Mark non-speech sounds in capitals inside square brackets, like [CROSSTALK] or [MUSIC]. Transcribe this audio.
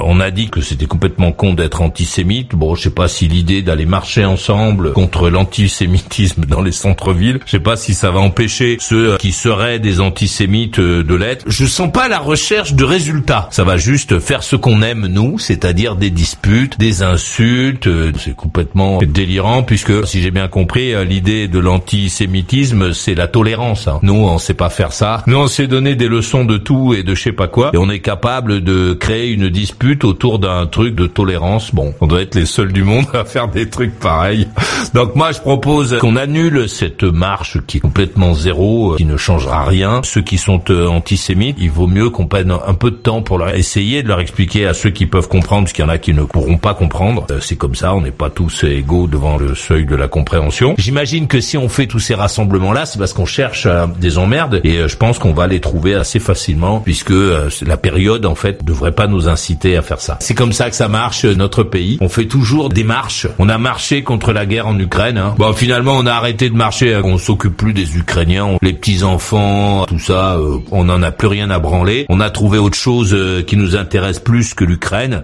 On a dit que c'était complètement con d'être antisémite. Bon, je sais pas si l'idée d'aller marcher ensemble contre l'antisémitisme dans les centres-villes, je sais pas si ça va empêcher ceux qui seraient des antisémites euh, de l'être. Je sens pas la recherche de résultats. Ça va juste faire ce qu'on aime nous, c'est-à-dire des disputes, des insultes. Euh, c'est complètement délirant puisque si j'ai bien compris, euh, l'idée de l'antisémitisme, c'est la tolérance. Hein. Nous, on sait pas faire ça. Nous, on sait donner des leçons de tout et de je sais pas quoi, et on est capable de créer une dispute autour d'un truc de tolérance. Bon, on doit être les seuls du monde [LAUGHS] à faire des trucs pareils. Donc moi, je propose qu'on annule cette marche qui est complètement zéro, euh, qui ne changera rien. Ceux qui sont euh, antisémites, il vaut mieux qu'on prenne un peu de temps pour leur essayer de leur expliquer à ceux qui peuvent comprendre, parce qu'il y en a qui ne pourront pas comprendre. Euh, c'est comme ça, on n'est pas tous égaux devant le seuil de la compréhension. J'imagine que si on fait tous ces rassemblements-là, c'est parce qu'on cherche des emmerdes, et je pense qu'on va les trouver assez facilement, puisque la période, en fait, devrait pas nous inciter à faire ça. C'est comme ça que ça marche, notre pays. On fait toujours des marches. On a marché contre la guerre en Ukraine. Hein. Bon, finalement, on a arrêté de marcher. On s'occupe plus des Ukrainiens, les petits enfants, tout ça. Euh, on n'en a plus rien à branler. On a trouvé autre chose euh, qui nous intéresse plus que l'Ukraine.